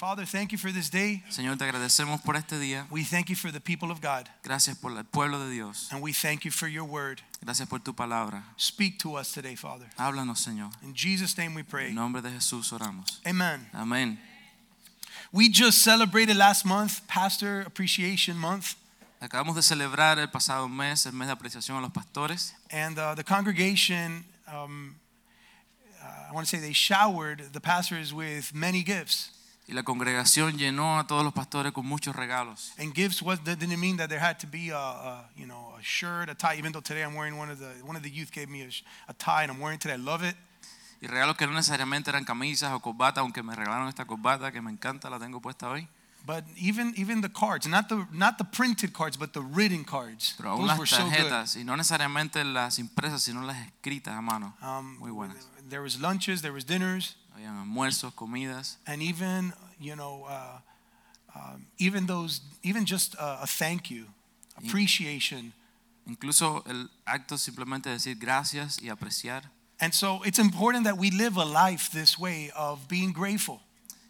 Father, thank you for this day. Señor, te agradecemos por este día. We thank you for the people of God. Gracias por el pueblo de Dios. And we thank you for your word. Gracias por tu palabra. Speak to us today, Father. Háblanos, Señor. In Jesus' name we pray. En nombre de Jesús oramos. Amen. Amén. We just celebrated last month Pastor Appreciation Month. Acabamos de celebrar el pasado mes, el mes de apreciación a los pastores. And uh, the congregation, um, uh, I want to say they showered the pastors with many gifts. Y la congregación llenó a todos los pastores con muchos regalos. And gifts was, didn't mean that there had to be a, a, you know a shirt, a tie. Even though today I'm wearing one of the one of the youth gave me a, a tie and I'm wearing today. I love it. Y regalos que no necesariamente eran camisas o corbatas, aunque me regalaron esta corbata que me encanta, la tengo puesta hoy. But even even the cards, not the not the printed cards, but the written cards. Pero aún Those were las so good. tarjetas, y no necesariamente las impresas, sino las escritas a mano. Um, Muy buenas. There was lunches, there was dinners, Habían almuerzos, comidas, and even you know uh, um, even those even just a, a thank you, appreciation. incluso el acto simplemente decir gracias y apreciar. And so it's important that we live a life this way of being grateful.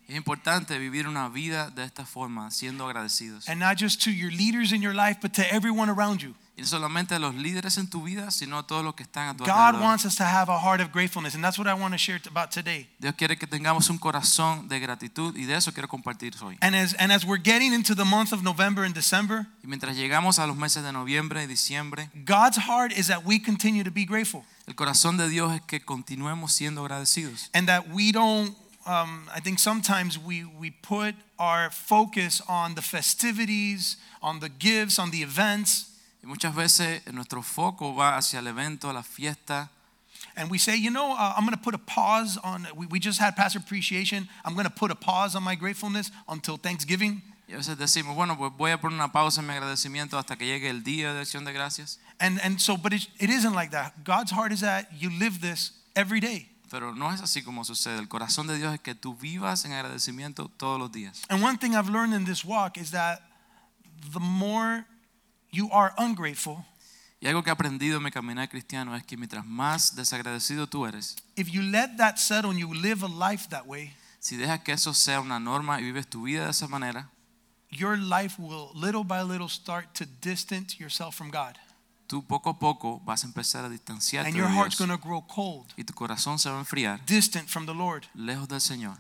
Es importante vivir una vida de esta forma, siendo agradecidos. And not just to your leaders in your life, but to everyone around you. Y no solamente a los líderes en tu vida, sino a todos los que están a tu God alrededor. wants us to have a heart of gratefulness, and that's what I want to share t- about today. Dios quiere que tengamos un corazón de gratitud y de eso quiero compartir hoy. And as and as we're getting into the month of November and December, Y mientras llegamos a los meses de noviembre y diciembre, God's heart is that we continue to be grateful el corazón de Dios es que continuemos siendo agradecidos. and that we don't. Um, I think sometimes we we put our focus on the festivities, on the gifts, on the events, Y muchas veces nuestro foco va hacia el evento, a la fiesta, and we say, you know, uh, I'm going to put a pause on. We, we just had Pastor Appreciation. I'm going to put a pause on my gratefulness until Thanksgiving. y a veces decimos, bueno, pues voy a poner una pausa en mi agradecimiento hasta que llegue el día de acción de gracias. And and so, but it, it isn't like that. God's heart is that you live this every day. Pero no es así como sucede. El corazón de Dios es que tú vivas en agradecimiento todos los días. And one thing I've learned in this walk is that the more you are ungrateful, Y algo que he aprendido en mi caminar cristiano es que mientras más desagradecido tú eres, if you let that settle and you live a life that way, si dejas que eso sea una norma y vives tu vida de esa manera, your life will little by little start to distance yourself from God. tú poco a poco vas a empezar a distanciarte And de your heart's Dios going to grow cold, y tu corazón se va a enfriar distant from the Lord lejos del Señor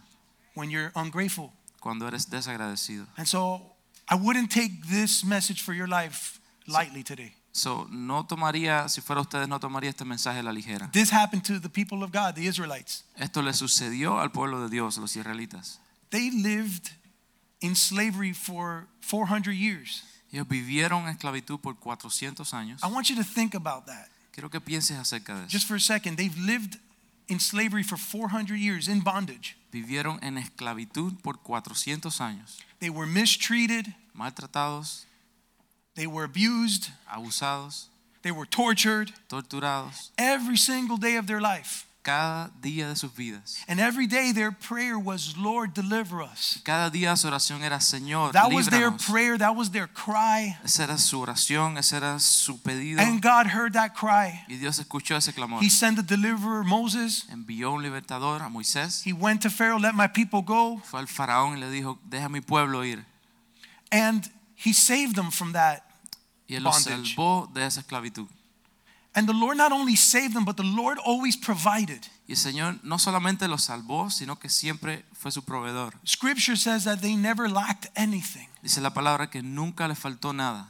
when you're ungrateful. cuando eres desagradecido. And so I wouldn't take this message for your life lightly today. So, no tomaría, si fuera ustedes, no tomaría este mensaje a la ligera. This happened to the people of God, the Israelites. Esto le sucedió al pueblo de Dios, los israelitas. They lived in slavery for 400 years. Ellos vivieron en esclavitud por 400 años. I want you to think about that. Quiero que pienses acerca de eso. Just for a second, they've lived in slavery for 400 years in bondage. Vivieron en esclavitud por 400 años, They were mistreated, maltratados, they were abused, abusados, they were tortured torturados, every single day of their life. cada día de sus vidas. And every day their prayer was, Lord, deliver us. Cada día su oración era, Señor, That was their prayer, that was their cry. Esa era su oración, ese era su pedido. And God heard that cry. Y Dios escuchó ese clamor. He sent the deliverer, Moses. Envió un libertador a Moisés. He went to Pharaoh, let my people go. Fue al faraón y le dijo, deja mi pueblo ir. And he saved them from that. Y él los Bondage. salvó de esa esclavitud. And the Lord not only saved them, but the Lord always provided. Y el Señor no solamente los salvó, sino que siempre fue su proveedor. Scripture says that they never lacked anything. Dice la palabra que nunca le faltó nada.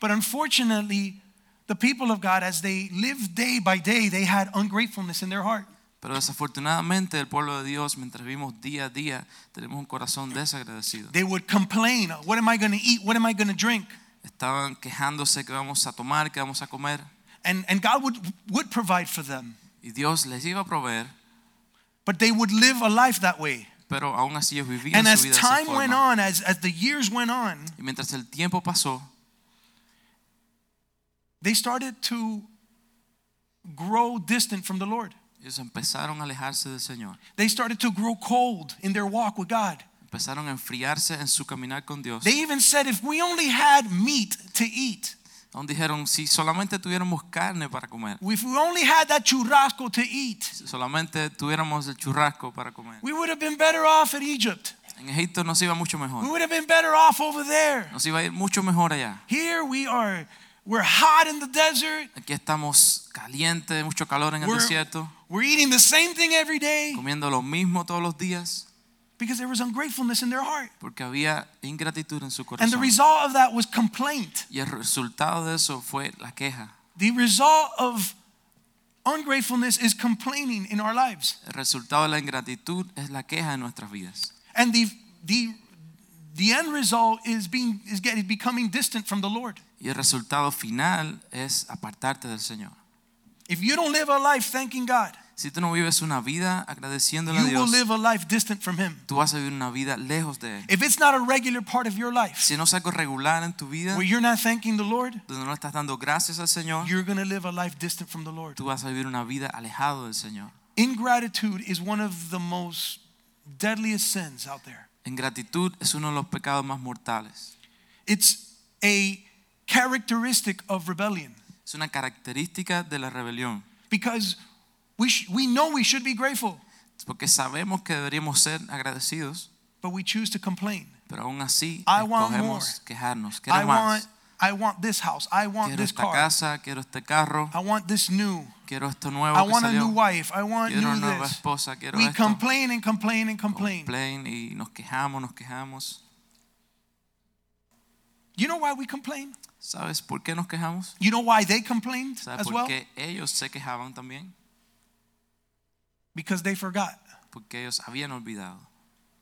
But unfortunately, the people of God, as they lived day by day, they had ungratefulness in their heart. Pero desafortunadamente el pueblo de Dios, mientras vivimos día a día, tenemos un corazón desagradecido. They would complain, What am I going to eat? What am I going to drink? Estaban quejándose que vamos a tomar, que vamos a comer. And, and God would, would provide for them. Y Dios les iba a proveer, But they would live a life that way. pero aún así ellos vivían And su as vida de esa time went forma. on, as, as the years went on, Y mientras el tiempo pasó, they started to grow distant from the Lord. Ellos empezaron a alejarse del Señor. They started to grow cold in their walk with God. Empezaron a enfriarse en su caminar con Dios. They even said, if we only had meat to eat, dijeron, si solamente tuviéramos carne para comer, if we only had that churrasco to eat, si solamente tuviéramos el churrasco para comer, we would have been better off at Egypt. en Egipto nos iba mucho We mejor. would have been better off over there. Nos iba a ir mucho mejor allá. Here we are, we're hot in the desert. Aquí estamos calientes, mucho calor en el We're, desierto, we're eating the same thing every day comiendo lo mismo todos los días, because there was ungratefulness in their heart. porque había ingratitud en su corazón. And the result of that was complaint. Y el resultado de eso fue la queja. The result of ungratefulness is complaining in our lives. El resultado de la ingratitud es la queja en nuestras vidas. And the, the, the end result is, being, is getting, becoming distant from the Lord. Y el resultado final es apartarte del Señor. If you don't live a life thanking God, Si tú no vives una vida agradeciéndole a you will Dios, live a life distant from Him. tú vas a vivir una vida lejos de Él. If it's not a regular part of your life, Si no es algo regular en tu vida, where you're not thanking the Lord, donde no estás dando gracias al Señor, you're going to live a life distant from the Lord. tú vas a vivir una vida alejado del Señor. Ingratitude is one of the most deadliest sins out there. Ingratitud es uno de los pecados más mortales. It's a characteristic of rebellion Es una característica de la rebelión. because we, sh- we know we should be grateful, porque sabemos que deberíamos ser agradecidos, but we choose to complain. pero aún así I want escogemos quejarnos. I Quiero want, más. I want this house. I want Quiero this esta car. casa, quiero este carro, I want this new. quiero esto nuevo I want a new wife. I want Quiero new nueva this. esposa, quiero We esto. complain and complain and complain. Complain y nos quejamos, nos quejamos. You know why we complain? ¿Sabes por qué nos quejamos? You know why they complained ¿Sabes as por well? qué ellos se quejaban también? Because they forgot. Porque ellos habían olvidado.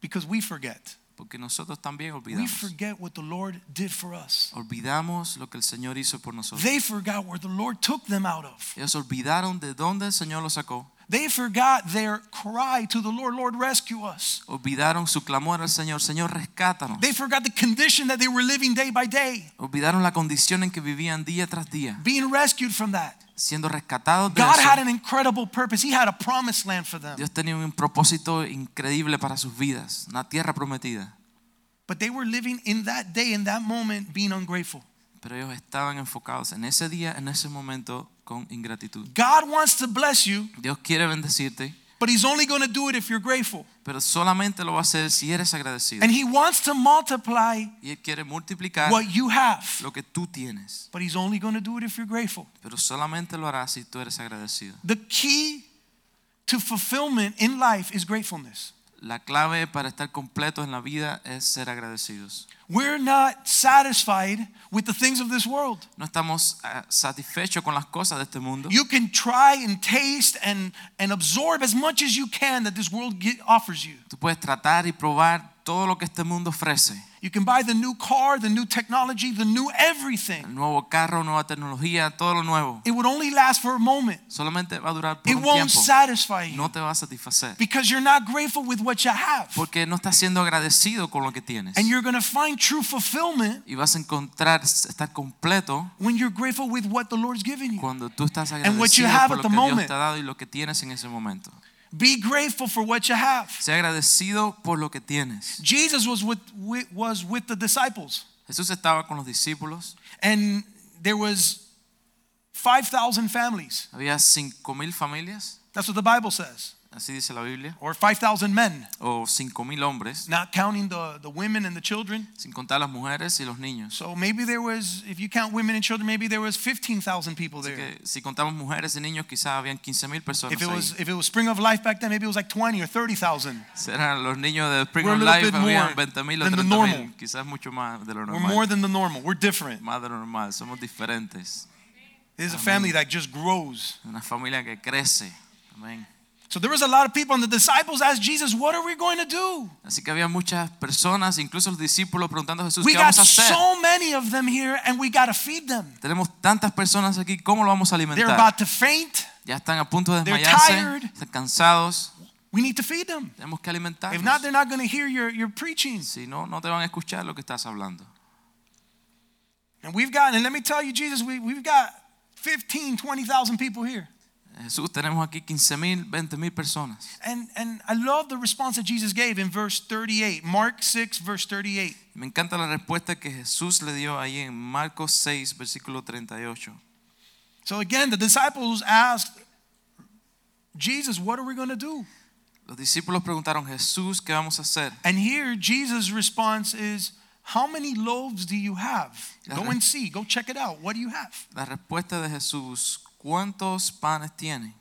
Because we forget. Porque nosotros también olvidamos. We forget what the Lord did for us. Olvidamos lo que el Señor hizo por nosotros. They forgot where the Lord took them out of. Ellos olvidaron de dónde el Señor los sacó. They forgot their cry to the Lord, Lord, rescue us. Olvidaron su clamor al Señor. Señor, rescátanos. They forgot the condition that they were living day by day, Olvidaron la condición en que vivían día tras día. being rescued from that. Siendo rescatados de God had an incredible purpose. He had a promised land for them. Dios tenía un propósito increíble para sus vidas. Una tierra prometida. But they were living in that day, in that moment, being ungrateful. Pero ellos estaban enfocados en ese día, en ese momento, con ingratitud. God wants to bless you, Dios quiere bendecirte, but He's only going to do it if you're grateful. pero solamente lo va a hacer si eres agradecido. And He wants to multiply Y Él quiere multiplicar what you have, lo que tú tienes, but He's only going to do it if you're grateful. pero solamente lo hará si tú eres agradecido. The key to fulfillment in life is gratefulness. La clave para estar completos en la vida es ser agradecidos. We're not satisfied with the things of this world. No estamos ah, satisfechos con las cosas de este mundo. You can try and taste and, and absorb as much as you can that this world offers you. Tú puedes tratar y probar todo lo que este mundo ofrece. You can buy the new car, the new technology, the new El everything. nuevo carro, nueva tecnología, todo lo nuevo. It would only last for a moment. Solamente va a durar por It un won't tiempo. satisfy you No te va a satisfacer. because you're not grateful with what you have. Porque no estás siendo agradecido con lo que tienes. And you're going to find true fulfillment Y vas a encontrar estar completo when you're grateful with what the Lord's given you. cuando tú estás And what you agradecido have por at lo the que Dios moment. te ha dado y lo que tienes en ese momento. Be grateful for what you have. Sea agradecido por lo que tienes. Jesus was with, was with the disciples Jesús estaba con los discípulos. and there was 5,000 families. Había cinco mil familias, That's what the Bible says. Así dice la Biblia, Or 5,000 men, o cinco mil hombres, not counting the, the women and the children. sin contar las mujeres y los niños. So maybe there was, if you count women and children, maybe there was 15,000 people Así there. que si contamos mujeres y niños, quizás habían 15 mil personas If it was if it was Spring of Life back then, maybe it was like 20 or 30,000. Serán los niños de Spring We're of Life, habían 20 mil o than the normal. mil, quizás mucho más de lo We're more than the normal. We're different. Más de lo normal, somos diferentes. There's a family that just grows. Una familia que crece. Amén. So there was a lot of people, and the disciples asked Jesus, What are we going to do? Así que había muchas personas, incluso los discípulos, preguntando a Jesús, We ¿qué vamos a hacer? so many of them here, and we got to feed them. Tenemos tantas personas aquí, ¿cómo lo vamos a alimentar? They're about to faint. Ya están a punto de They're desmayarse, tired. están cansados, We need to feed them. tenemos que alimentarlos. If not, they're not going to hear your, your preaching. Si no, no te van a escuchar lo que estás hablando. And we've got, and let me tell you, Jesus, we, we've got 15, 20,000 people here. Jesús, tenemos aquí 15 mil, 20 mil personas. And, and I love the response that Jesus gave in verse 38, Mark 6, verse 38. Me encanta la respuesta que Jesús le dio ahí en Marcos 6, versículo 38. So again, the disciples asked Jesus, what are we going to do? Los discípulos preguntaron, Jesús, ¿qué vamos a hacer? And here, Jesus' response is, How many loaves do you have? Go and see, go check it out. What do you have? La respuesta de Jesús, ¿cuántos panes tienen?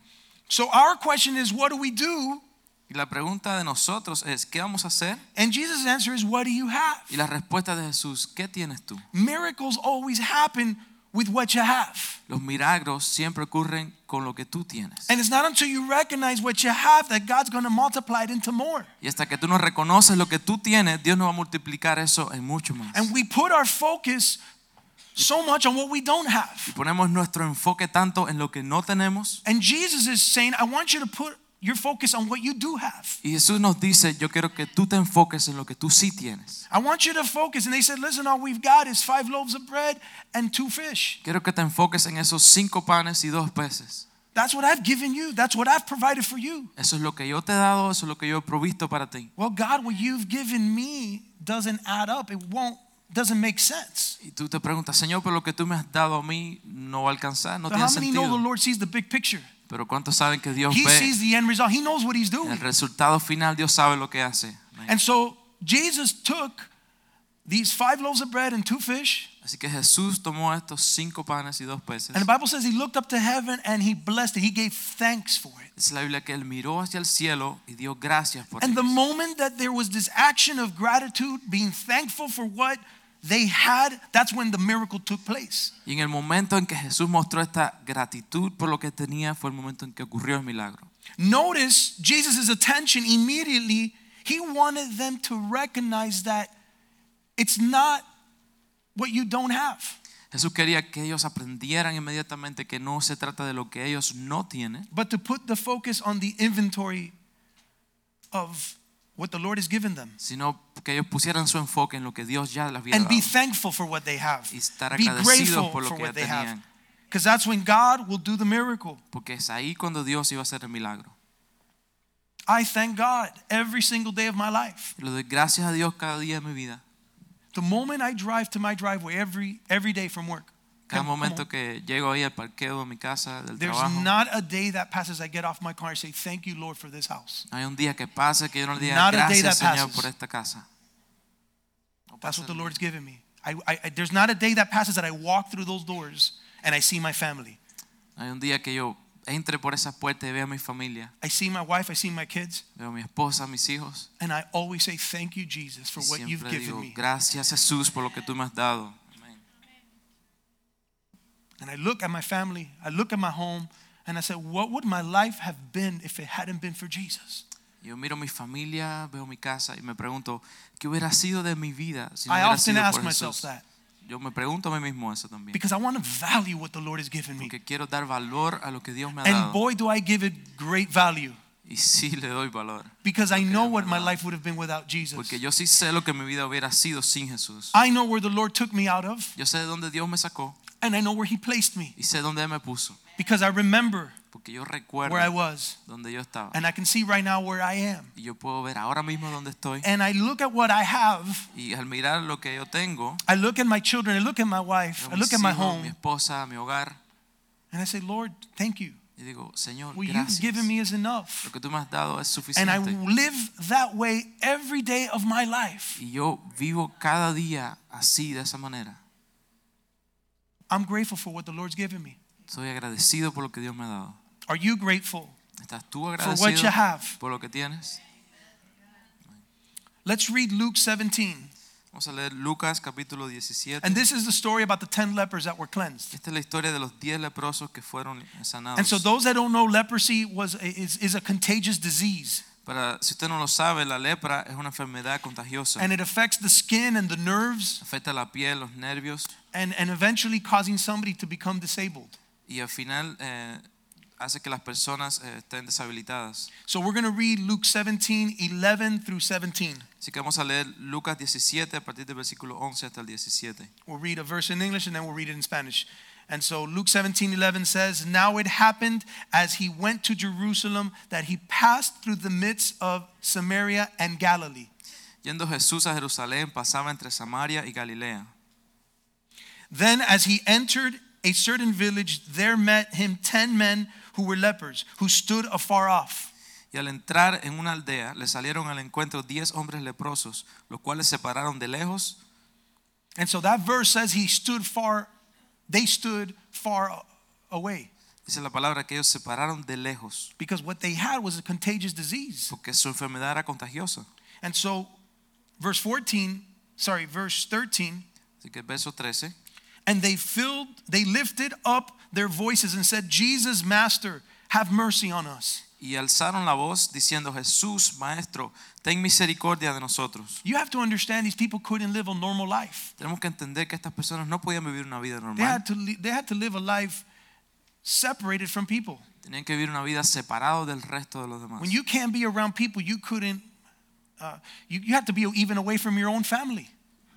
So, our question is, What do we do? Y la pregunta de nosotros es, ¿qué vamos a hacer? And Jesus' answer is, What do you have? Y la respuesta de Jesús, ¿qué tienes tú? Miracles always happen with what you have. Los milagros siempre ocurren con lo que tú tienes. And it's not until you recognize what you have that God's going to multiply it into more. Y hasta que tú no reconoces lo que tú tienes, Dios no va a multiplicar eso en mucho más. And we put our focus so much on what we don't Y have. ponemos nuestro enfoque tanto en lo que no tenemos. And Jesus is saying, I want you to put your focus on what you do have. Y Jesús nos dice, yo quiero que tú te enfoques en lo que tú sí tienes. I want you to focus. And they said, Listen, all we've got is five loaves of bread and two fish. Quiero que te enfoques en esos cinco panes y dos peces. That's what I've given you. That's what I've provided for you. Eso es lo que yo te he dado, eso es lo que yo he provisto para ti. Well, God, what you've given me doesn't add up. It won't, doesn't make sense. Y tú te preguntas, Señor, pero lo que tú me has dado a mí no va a alcanzar, no So tiene how many know the sentido. Lord sees the big picture? Pero ¿cuántos saben que Dios He ve sees the end result. He knows what he's doing. el resultado final? Dios sabe lo que hace. And so Jesus took these five loaves of bread and two fish. Así que Jesús tomó estos cinco panes y dos peces. And the Bible says he looked up to heaven and he blessed it. He gave thanks for it. Dice la Biblia que él miró hacia el cielo y dio gracias por And the ellos. moment that there was this action of gratitude, being thankful for what they had, that's when the miracle took place. Y en el momento en que Jesús mostró esta gratitud por lo que tenía fue el momento en que ocurrió el milagro. Notice Jesus' attention immediately, he wanted them to recognize that it's not what you don't have. Jesús quería que ellos aprendieran inmediatamente que no se trata de lo que ellos no tienen, but to put the focus on the inventory of what the Lord has given them sino que ellos pusieran su enfoque en lo que Dios ya les había and be thankful for what they have. Y estar Be agradecidos por lo for que what ya they have. tenían. Because that's when God will do the miracle. Porque es ahí cuando Dios iba a hacer el milagro. I thank God every single day of my life. Doy gracias a Dios cada día de mi vida. The moment I drive to my driveway every every day from work. Cada momento que llego ahí al parqueo de mi casa, del There's trabajo, not a day that passes I get off my car and say, Thank you, Lord, for this house. no hay un día que pase que yo no le diga Not a day gracias that Señor passes. por esta casa. No That's pasa what the Lord's given me. I, I, I- there's not a day that passes that I walk through those doors and I see my family. No hay un día que yo entre por esa puerta y vea a mi familia, I see my wife, I see my kids, veo a mi esposa, a mis hijos. and I always say, Thank you, Jesus, for y what you've siempre given digo, me. gracias Jesús por lo que tú me has dado. And I look at my family, I look at my home, and I said, What would my life have been if it hadn't been for Jesus? Yo miro mi familia, veo mi casa y me pregunto, ¿qué hubiera sido de mi vida si no I hubiera often sido ask por myself Jesús? that Yo me pregunto a mí mismo eso también. because I want to value what the Lord has given me. Porque quiero dar valor a lo que Dios me ha And dado. boy, do I give it great value Y sí le doy valor. because I know what my life would have been without Jesus. Porque yo sí sé lo que mi vida hubiera sido sin Jesús. I know where the Lord took me out of, Yo sé de dónde Dios me sacó and I know where He placed me y sé dónde me puso. because I remember Porque yo recuerdo where I was, dónde yo estaba. and I can see right now where I am. Y yo puedo ver ahora mismo dónde estoy. And I look at what I have. Y al mirar lo que yo tengo, I look at my children. I look at my wife. I look at my hijos, mi home, esposa, mi hogar, and I say, Lord, thank you. Y digo, Señor, What you've given me is enough. Lo que tú me has dado es And I live that way every day of my life. Y yo vivo cada día así, de esa manera. I'm grateful for what the Lord's given me. Soy agradecido por lo que Dios me ha dado. Are you grateful? ¿Estás tú what agradecido you have. por lo que tienes? Let's read Luke 17. Vamos a leer Lucas capítulo 17. And this is the story about the 10 lepers that were cleansed. Esta es la historia de los 10 leprosos que fueron sanados. And so those that don't know leprosy was is, is a contagious disease Para, si usted no lo sabe, la lepra es una enfermedad contagiosa. and it affects the skin and the nerves Afecta la piel, los nervios and, and eventually causing somebody to become disabled. y al final eh, hace que las personas eh, estén deshabilitadas. So we're going to read Luke 17, 11 through 17. Así que vamos a leer Lucas 17 a partir del versículo 11 hasta el 17. We'll read a verse in English and then we'll read it in Spanish. And so Luke 17 11 says, Now it happened as he went to Jerusalem that he passed through the midst of Samaria and Galilee. Yendo Jesús a Jerusalén, pasaba entre Samaria y Galilea. Then, as he entered a certain village, there met him ten men who were lepers, who stood afar off. Y al entrar en una aldea, le salieron al encuentro diez hombres leprosos, los cuales se pararon de lejos. And so that verse says he stood far, they stood far away Dice la palabra que ellos se pararon de lejos, because what they had was a contagious disease. porque su enfermedad era contagiosa. And so, verse 14, sorry, verse 13, Así que verso 13. And they filled, they lifted up their voices and said, Jesus, Master, have mercy on us. Y alzaron la voz diciendo, Jesús, Maestro, ten misericordia de nosotros. You have to understand these people couldn't live a normal life. Tenemos que entender que estas personas no podían vivir una vida They had to, li- they had to live a life separated from people. Tenían que vivir una vida separado del resto de los demás. When you can't be around people, you couldn't, uh, you, you have to be even away from your own family.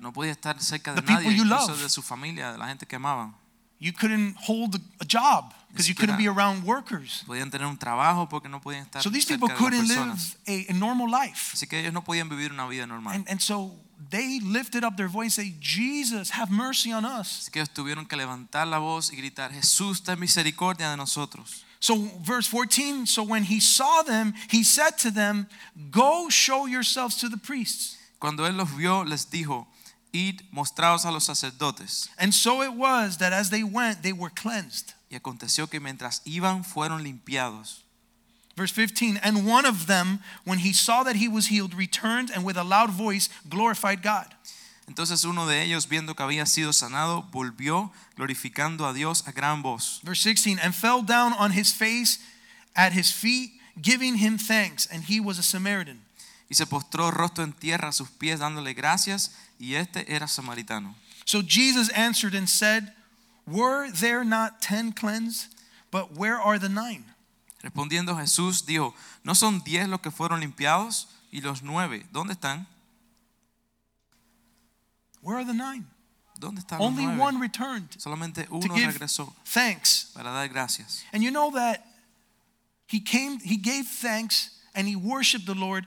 No podía estar cerca de The people nadie, you incluso love. de su familia, de la gente que amaban. You couldn't hold a, a job because you couldn't be around workers. Podían tener un trabajo porque no podían estar So these cerca people de las couldn't personas. live a, a normal life. Así que ellos no podían vivir una vida normal. And, and so they lifted up their voice and say, Jesus, have mercy on us. Así que ellos tuvieron que levantar la voz y gritar, Jesús, ten misericordia de nosotros. So, verse 14, so when he saw them, he said to them, Go show yourselves to the priests. Cuando él los vio, les dijo, id, mostraos a los sacerdotes. And so it was that as they went, they were cleansed. Y aconteció que mientras iban, fueron limpiados. Verse 15, and one of them, when he saw that he was healed, returned and with a loud voice glorified God. Entonces uno de ellos, viendo que había sido sanado, volvió glorificando a Dios a gran voz. Verse 16, and fell down on his face at his feet, giving him thanks. And he was a Samaritan. Y se postró rostro en tierra a sus pies, dándole gracias, y este era samaritano. So Jesus answered and said, Were there not ten cleansed? But where are the nine? Respondiendo Jesús dijo, ¿no son diez los que fueron limpiados? Y los nueve, ¿dónde están? Where are the nine? ¿Dónde están los Only nueve? one returned Solamente to give regresó thanks. para dar gracias. And you know that he came, he gave thanks and he worshiped the Lord.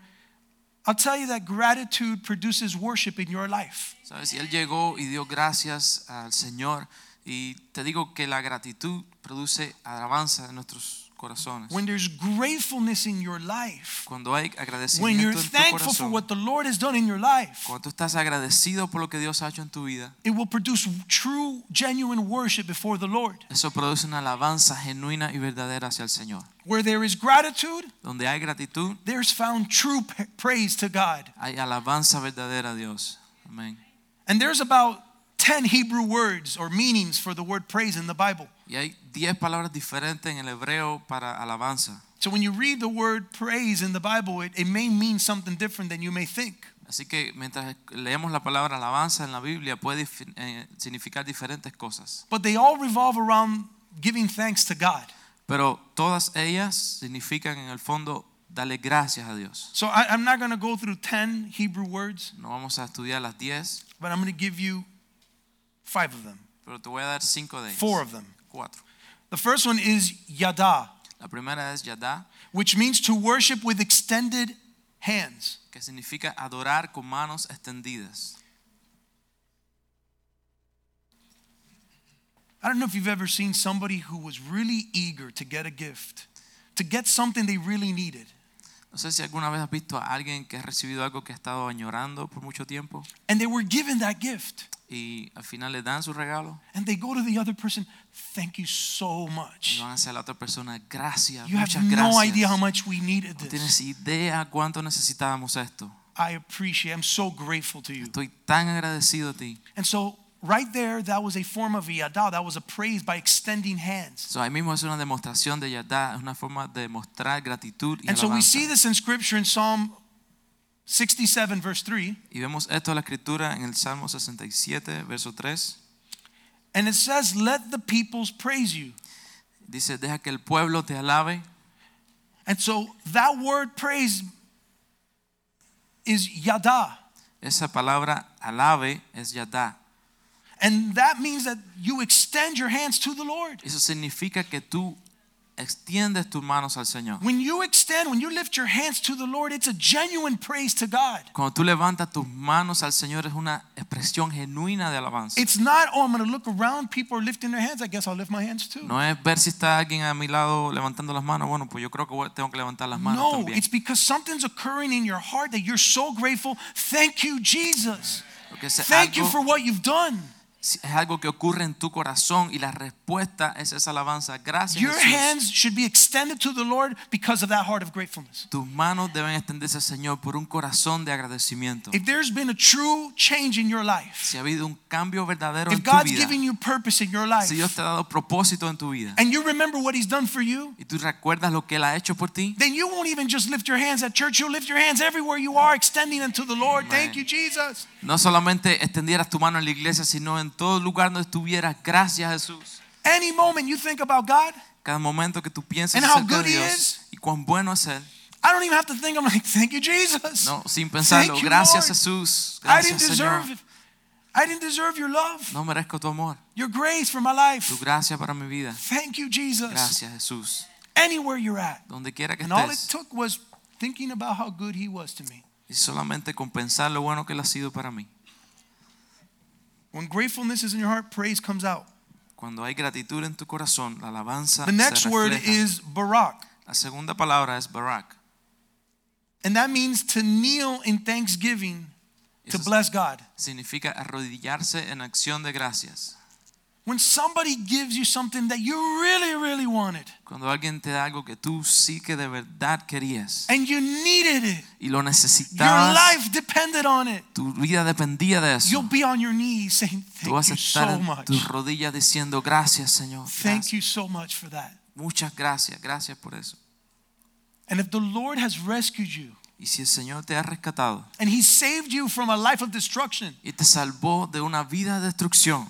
I'll tell you that gratitude produces worship in your life. ¿Sabes? Y él llegó y dio gracias al Señor. Y te digo que la gratitud produce alabanza en nuestros corazones. When there's gratefulness in your life, Cuando hay when you're en tu thankful for what the Lord has done in your life, cuando estás agradecido por lo que Dios ha hecho en tu vida, it will produce true, genuine worship before the Lord. eso produce una alabanza genuina y verdadera hacia el Señor. Where there is gratitude, Donde hay gratitud, there's found true praise to God. hay alabanza verdadera a Dios. Amén. And there's about 10 Hebrew words or meanings for the word praise in the Bible. Y hay 10 palabras diferentes en el hebreo para alabanza. So when you read the word praise in the Bible, it, it may mean something different than you may think. Así que mientras leemos la palabra alabanza en la Biblia puede eh, significar diferentes cosas. But they all revolve around giving thanks to God. Pero todas ellas significan en el fondo darle gracias a Dios. So I, I'm not going to go through 10 Hebrew words, No vamos a estudiar las 10, but I'm going to give you five of them, pero te voy a dar cinco de ellas. four of them. Cuatro. The first one is yada, La primera es Yadá, which means to worship with extended hands. que significa adorar con manos extendidas. I don't know if you've ever seen somebody who was really eager to get a gift, to get something they really needed. No sé si alguna vez has visto a alguien que ha recibido algo que ha estado añorando por mucho tiempo And they were given that gift. Y al final le dan su regalo And they go to the other person, thank you so y much. van hacia la otra persona, gracias, You have muchas no idea how much we needed No this. tienes idea cuánto necesitábamos esto. I appreciate, I'm so grateful to you. Estoy tan agradecido a ti. And so, right there, that was a form of yada. That was a praise by extending hands. So, ahí mismo es una demostración de Yadá, es una forma de mostrar gratitud y And so, we see this in scripture in Psalm 67, verse 3. Y vemos esto en la escritura en el Salmo 67, verso 3. And it says, Let the peoples praise you. Dice, deja que el pueblo te alabe. And so, that word praise is yada. Esa palabra alabe es Yadá. And that means that you extend your hands to the Lord. Eso significa que tú extiendes tus manos al Señor. When you extend, when you lift your hands to the Lord, it's a genuine praise to God. Cuando tú levantas tus manos al Señor es una expresión genuina de alabanza. It's not, oh, I'm going to look around, people are lifting their hands, I guess I'll lift my hands too. No es ver si está alguien a mi lado levantando las manos. Bueno, pues yo creo que tengo que levantar las manos No, también. it's because something's occurring in your heart that you're so grateful. Thank you, Jesus. Thank you for what you've done. Es algo que ocurre en tu corazón y la respuesta es esa alabanza. Gracias. Your Jesús. hands should be extended to the Lord because of that heart of gratefulness. Tus manos deben extenderse al Señor por un corazón de agradecimiento. If there's been a true change in your life, Si ha habido un cambio verdadero if en tu God's vida, giving you purpose in your life, si Dios te ha dado propósito en tu vida and you remember what He's done for you, y tú recuerdas lo que Él ha hecho por ti, then you won't even just lift your hands at church, you'll lift your hands everywhere you are, extending them to the Lord. Amen. Thank you, Jesus. no solamente extendieras tu mano en la iglesia, sino en todo lugar donde estuvieras. Gracias Jesús. Any moment you think about God, Cada momento que tú piensas And how acerca de good he Dios is. y cuán bueno es Él, I don't even have to think, I'm like, thank you, Jesus. no, sin pensarlo. Thank you, Gracias Lord. Jesús. I didn't Gracias Señor. deserve it. I didn't deserve your love, No merezco tu amor, your grace for my life. tu gracia para mi vida. Thank you, Jesus. Gracias Jesús. Anywhere you're at. Donde quiera que And all it estés. took was thinking about how good He was to me. Y solamente con pensar lo bueno que Él ha sido para mí. When gratefulness is in your heart, praise comes out. Cuando hay gratitud en tu corazón, la alabanza The next se word refleja. is barak, La segunda palabra es barak. and that means to kneel in thanksgiving to Eso bless God. significa arrodillarse en acción de gracias. When somebody gives you something that you really, really wanted, Cuando alguien te da algo que tú sí que de verdad querías and you needed it, y lo necesitabas. your life depended on it, tu vida dependía de eso. you'll be on your knees saying, Thank Tú Thank vas a you estar so en much. tus rodillas diciendo gracias, Señor. Thank you so much for that. Muchas gracias, gracias por eso. And if the Lord has rescued you Y si el Señor te ha rescatado and He saved you from a life of destruction, y te salvó de una vida de destrucción,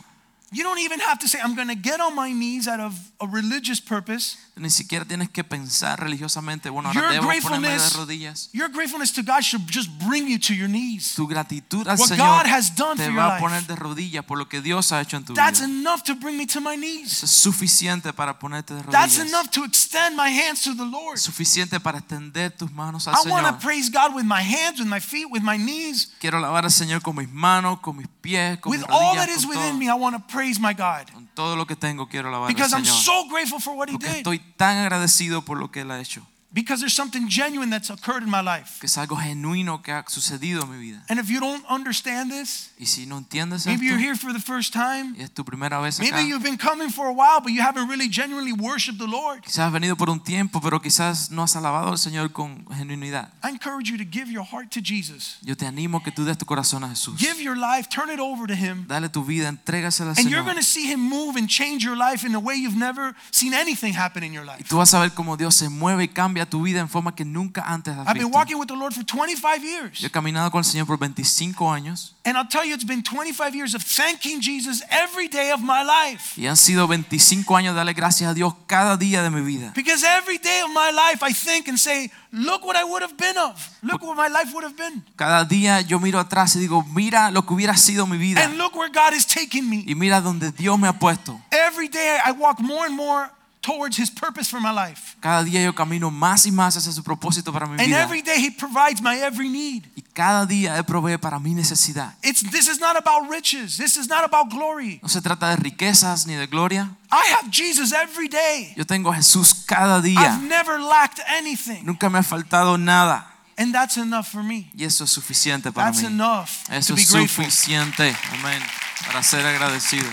you don't even have to say, I'm going to get on my knees out of a religious purpose. ni siquiera tienes que pensar religiosamente, bueno, ahora Your debo ponerme de gratefulness, rodillas. your gratefulness to God should just bring you to your knees. Tu gratitud al What Señor God has done te for va a poner de rodillas por lo que Dios ha hecho en tu That's vida. enough to bring me to my knees. Eso es suficiente para ponerte de rodillas. That's enough to extend my hands to the Lord. Suficiente para extender tus manos al I want to praise God with my hands, with my feet, with my knees. Quiero alabar al Señor con mis manos, con mis pies, con With mis all that rodillas, is within me, I want to praise my God. Con todo lo que tengo quiero alabar Because al I'm so grateful for what He Porque did. estoy tan agradecido por lo que Él ha hecho. Because there's something genuine that's occurred in my life. Que es algo genuino que ha sucedido en mi vida. And if you don't understand this, Y si no entiendes maybe you're here for the first time. y es tu primera vez acá, Maybe you've been coming for a while, but you haven't really genuinely worshiped the Lord. quizás has venido por un tiempo, pero quizás no has alabado al Señor con genuinidad. I encourage you to give your heart to Jesus. Yo te animo que tú des tu corazón a Jesús. Give your life, turn it over to Him. Dale tu vida, entrégasela al And you're going to see Him move and change your life in a way you've never seen anything happen in your Y life. tú vas a ver cómo Dios se mueve y cambia tu vida en forma que nunca antes has I've been visto. walking with the Lord for 25 Yo years. he caminado con el Señor por 25 años And I'll tell you, it's been 25 years of thanking Jesus every day of my life. y han sido 25 años de darle gracias a Dios cada día de mi vida. Because every day of my life, I think and say, look what I would have been of. Look what my life would have been. Cada día yo miro atrás y digo, mira lo que hubiera sido mi vida And look where God is taking me. y mira donde Dios me ha puesto. Every day, I walk more and more towards His purpose for my life. Cada día yo camino más y más hacia su propósito para mi And vida. every day, He provides my every need. Y cada día Él provee para mi necesidad. It's, this is not about riches. This is not about glory. No se trata de riquezas ni de gloria. I have Jesus every day. Yo tengo a Jesús cada día. I've never lacked anything. Nunca me ha faltado nada. And that's enough for me. Y eso es suficiente para That's mí. enough Eso to be es grateful. suficiente. Amén. Para ser agradecido.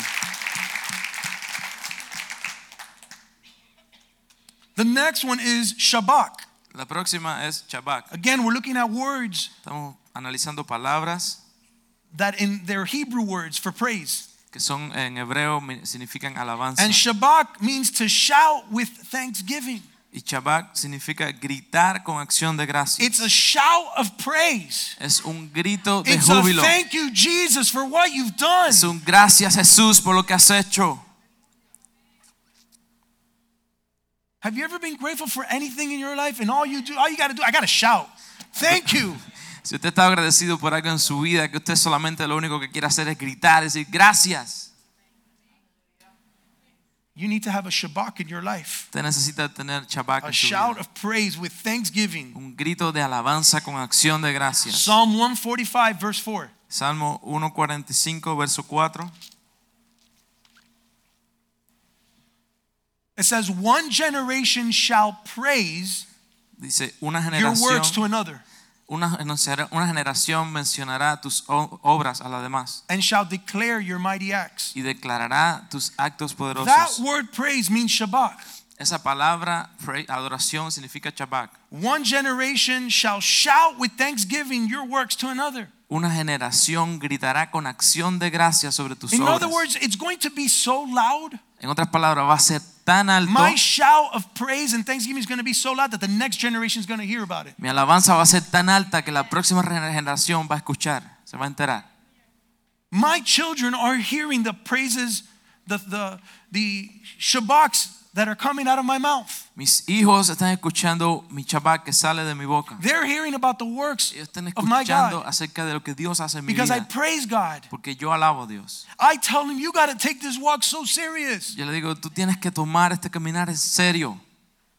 The next one is Shabach. La próxima es Shabach. Again, we're looking at words Estamos analizando palabras that in their Hebrew words for praise. que son en hebreo significan alabanza. And Shabach means to shout with thanksgiving. Y Shabach significa gritar con acción de gracia. It's a shout of praise. Es un grito de It's a thank you, Jesus, for what you've done. Es un gracias Jesús por lo que has hecho. Have you ever been grateful for anything in your life and all you do, all you got to do, I got to shout. Thank you. Si usted está agradecido por algo en su vida, que usted solamente lo único que quiere hacer es gritar, decir gracias. You need to have a shabach in your life. Usted necesita tener Shabach A en su shout vida. of praise with thanksgiving. Un grito de alabanza con acción de gracias. Psalm 145, verse 4. Salmo 145, verso 4. It says, One generation shall praise Dice, una your words to another una, una generación mencionará tus obras a las demás and shall declare your mighty acts. y declarará tus actos That poderosos. word praise means Shabach. Esa palabra, adoración, significa Shabach. One generation shall shout with thanksgiving your works to another. Una generación gritará con acción de gracias sobre tus In other words, it's going to be so loud. En otras palabras, va a ser tan alto. My shout of praise and thanksgiving is going to be so loud that the next generation is going to hear about it. Mi alabanza va a ser tan alta que la próxima generación va a escuchar, se va a enterar. My children are hearing the praises, the, the, the Shabachs that are coming out of my mouth. Mis hijos están escuchando mi Shabach que sale de mi boca. They're hearing about the works Ellos están of my God acerca de lo que Dios hace en mi because I vida. praise God. Porque yo alabo a Dios. I tell them, you got to take this walk so serious. Yo le digo, tú tienes que tomar este caminar en serio.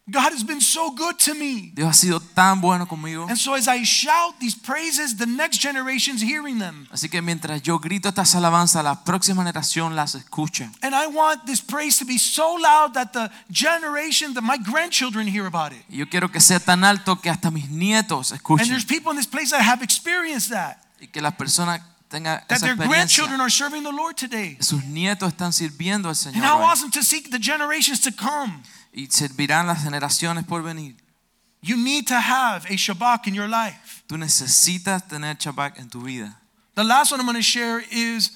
God has been so good to me. Dios ha sido tan bueno conmigo. And so as I shout these praises, the next generation's hearing them. Así que mientras yo grito estas alabanzas, la próxima generación las escucha. And I want this praise to be so loud that the generation, that my grandchildren hear about it. Yo quiero que sea tan alto que hasta mis nietos escuchen. And there's people in this place that have experienced that. Y que las personas tengan That esa their grandchildren are serving the Lord today. Sus nietos están sirviendo al Señor. And how awesome to see the generations to come. Y servirán las generaciones por venir. You need to have a Shabach in your life. Tú necesitas tener Shabach en tu vida. The last one I'm going to share is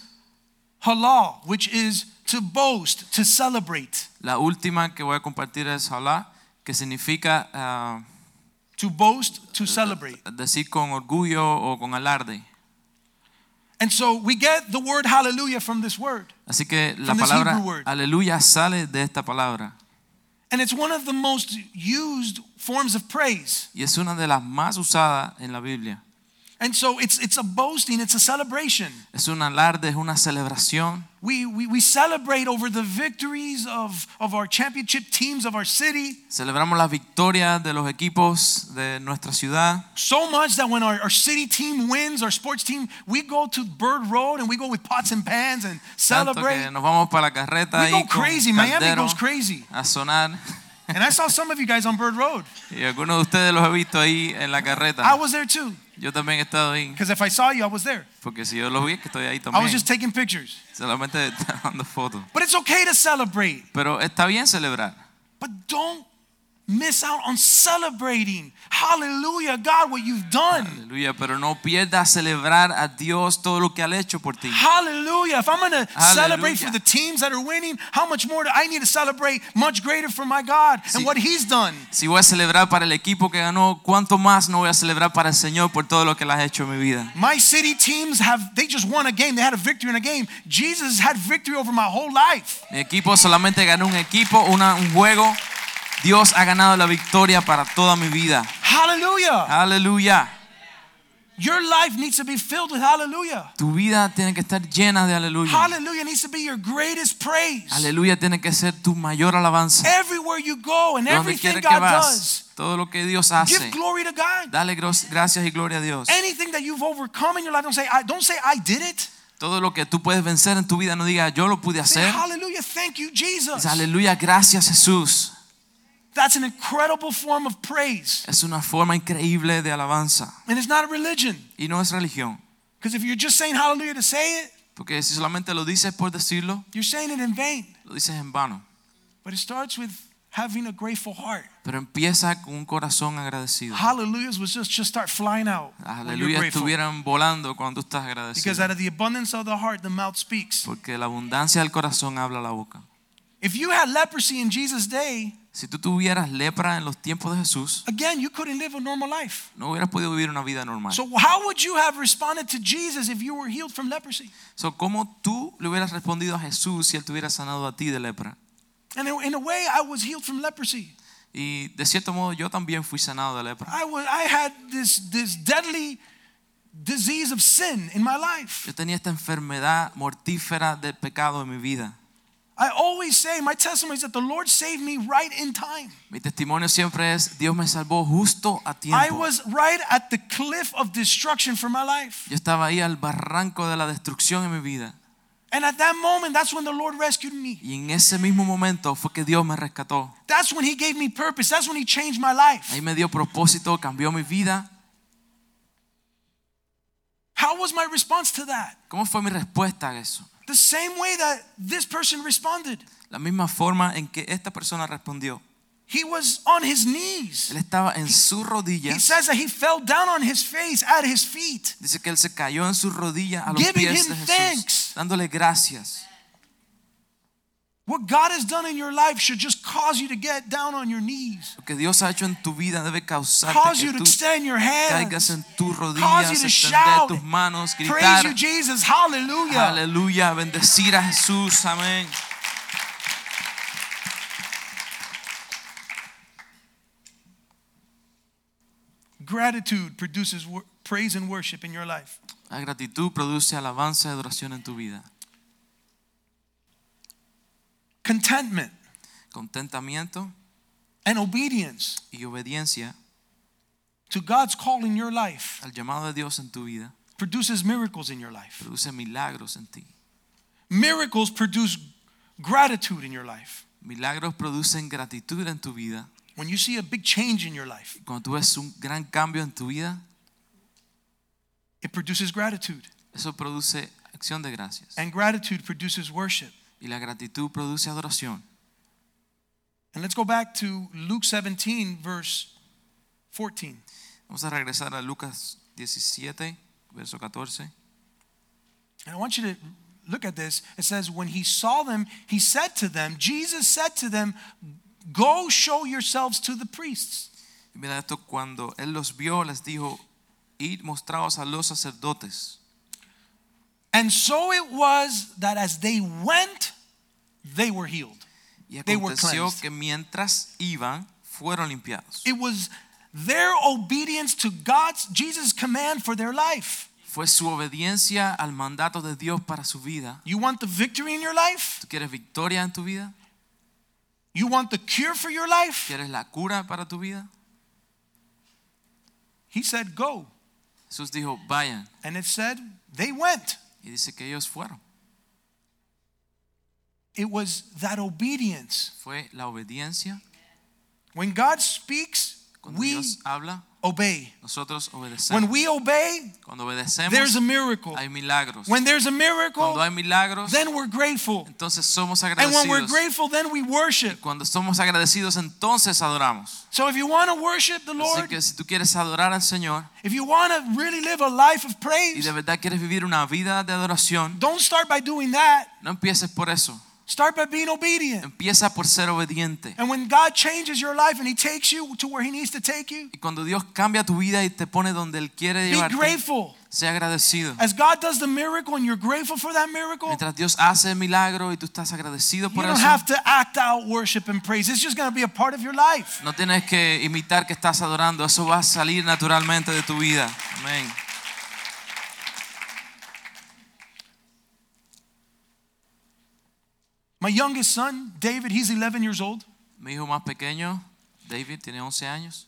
halal, which is to boast, to celebrate. La última que voy a compartir es halá, que significa ah, To boast, to celebrate. decir con orgullo o con alarde. And so we get the word hallelujah from this word. Así que la palabra aleluya sale de esta palabra. And it's one of the most used forms of praise. Y es una de las más usadas en la Biblia. And so it's, it's a boasting, it's a celebration. Es un alarde, es una celebración. We, we, we celebrate over the victories of, of our championship teams of our city Celebramos las victorias de los equipos de nuestra ciudad. so much that when our, our city team wins, our sports team, we go to Bird Road and we go with pots and pans and Tanto que celebrate. nos vamos para la carreta We go crazy. Miami goes crazy. a sonar. And I saw some of you guys on Bird Road. Y algunos de ustedes los he visto ahí en la carreta. I was there too. Yo también he estado ahí. Because if I saw you, I was there. Porque si yo los vi, que estoy ahí I was just taking pictures. Solamente dando fotos. But it's okay to celebrate. Pero está bien celebrar. But don't miss out on celebrating. Hallelujah, God, what you've done. Aleluya. Pero no pierdas celebrar a Dios todo lo que ha hecho por ti. Hallelujah. If I'm going to celebrate for the teams that are winning, how much more do I need to celebrate much greater for my God and what He's done? Si voy a celebrar para el equipo que ganó, ¿cuánto más no voy a celebrar para el Señor por todo lo que le has hecho en mi vida? My city teams have, they just won a game. They had a victory in a game. Jesus had victory over my whole life. Mi equipo solamente ganó un equipo, una- un juego. Dios ha ganado la victoria para toda mi vida. Hallelujah. Aleluya. Your life needs to be filled with hallelujah. Tu vida tiene que estar llena de aleluya. Hallelujah needs to be your greatest praise. Aleluya tiene que ser tu mayor alabanza. Everywhere you go and everything God vas, does, todo lo que Dios give hace, glory to God. dale gracias y gloria a Dios. Anything that you've overcome in your life, don't say, I, don't say I did it. Todo lo que tú puedes vencer en tu vida, no diga yo lo pude hacer. hallelujah, thank you, Jesus. Aleluya, gracias Jesús. That's an incredible form of praise. Es una forma increíble de alabanza. And it's not a religion. Y no es religión. Because if you're just saying hallelujah to say it, Porque si solamente lo dices por decirlo, you're saying it in vain. lo dices en vano. But it starts with having a grateful heart. Pero empieza con un corazón agradecido. Hallelujahs was just, just start flying out Aleluya estuvieran volando cuando estás Because out of the abundance of the heart, the mouth speaks. Porque la abundancia del corazón habla la boca. If you had leprosy in Jesus' day, Si tú tuvieras lepra en los tiempos de Jesús, again, you couldn't live a normal life. no hubieras podido vivir una vida normal. So, how would you have responded to Jesus if you were healed from leprosy? So, ¿Cómo tú le hubieras respondido a Jesús si él te hubiera sanado a ti de lepra? And in in a way, I was healed from leprosy. Y de cierto modo yo también fui sanado de lepra. I was I had this this deadly disease of sin in my life. Yo tenía esta enfermedad mortífera del pecado en mi vida. I always say my testimony is that the Lord saved me right in time. Mi testimonio siempre es Dios me salvó justo a tiempo. I was right at the cliff of destruction for my life. Yo estaba ahí al barranco de la destrucción en mi vida. And at that moment, that's when the Lord rescued me. Y en ese mismo momento fue que Dios me rescató. That's when He gave me purpose. That's when He changed my life. Ahí me dio propósito, cambió mi vida. How was my response to that? ¿Cómo fue mi respuesta a eso? The same way that this person responded. La misma forma en que esta persona respondió. He was on his knees. Él estaba en sus He says that he fell down on his face at his feet. Dice que él se cayó en sus rodillas a los pies de Jesús, thanks. dándole gracias. What God has done in your life should just cause you to get down on your knees, Lo que Dios ha hecho en tu vida debe causarte cause que you to tú extend your caigas hands, en tus cause rodillas, you to extender shout, tus manos, praise you, Jesus, hallelujah. aleluya, bendecir a Jesús, amén. Gratitude produces praise and worship in your life. La gratitud produce alabanza y adoración en tu vida. Contentment Contentamiento and obedience y obediencia to God's call in your life al llamado de Dios en tu vida produces miracles in your life. produce milagros en ti. Miracles produce gratitude in your life. Milagros producen gratitud en tu vida. When you see a big change in your life, Cuando tú ves un gran cambio en tu vida, it produces gratitude. eso produce acción de gracias. And gratitude produces worship. Y la gratitud produce adoración. And let's go back to Luke 17, verse 14. Vamos a regresar a Lucas 17, verso 14. And I want you to look at this. It says, When he saw them, he said to them, Jesus said to them, Go show yourselves to the priests. Mira esto, cuando él los vio, les dijo, id mostraos a los sacerdotes. And so it was that as they went, they were healed. Y They were cleansed. que mientras iban, fueron limpiados. It was their obedience to God's Jesus' command for their life. Fue su obediencia al mandato de Dios para su vida. You want the victory in your life? ¿Tú quieres victoria en tu vida? You want the cure for your life? ¿Quieres la cura para tu vida? He said, Go. Jesús dijo, vayan. And it said, They went. Y dice que ellos fueron. It was that obedience. Fue la obediencia. When God speaks, Cuando we Dios habla, obey. nosotros When we obey, Cuando obedecemos, there's a miracle. hay milagros. When there's a miracle, Cuando hay milagros, then we're grateful. entonces somos And when we're grateful, then we worship. Cuando somos agradecidos, entonces adoramos. So if you want to worship the Así Lord, que si tú quieres adorar al Señor if you want to really live a life of y praise, de verdad quieres vivir una vida de adoración, don't start by doing that. no empieces por eso. Start by being obedient. Empieza por ser obediente. And when God changes your life and He takes you to where He needs to take you, Y cuando Dios cambia tu vida y te pone donde Él quiere be llevarte, grateful. sea agradecido. As God does the miracle and you're grateful for that miracle, Mientras Dios hace el milagro y tú estás agradecido por eso. you don't have to act out worship and praise. It's just going to be a part of your life. no tienes que imitar que estás adorando. Eso va a salir naturalmente de tu vida. Amén. My youngest son, David, he's 11 years old. Mi hijo más pequeño, David, tiene 11 años.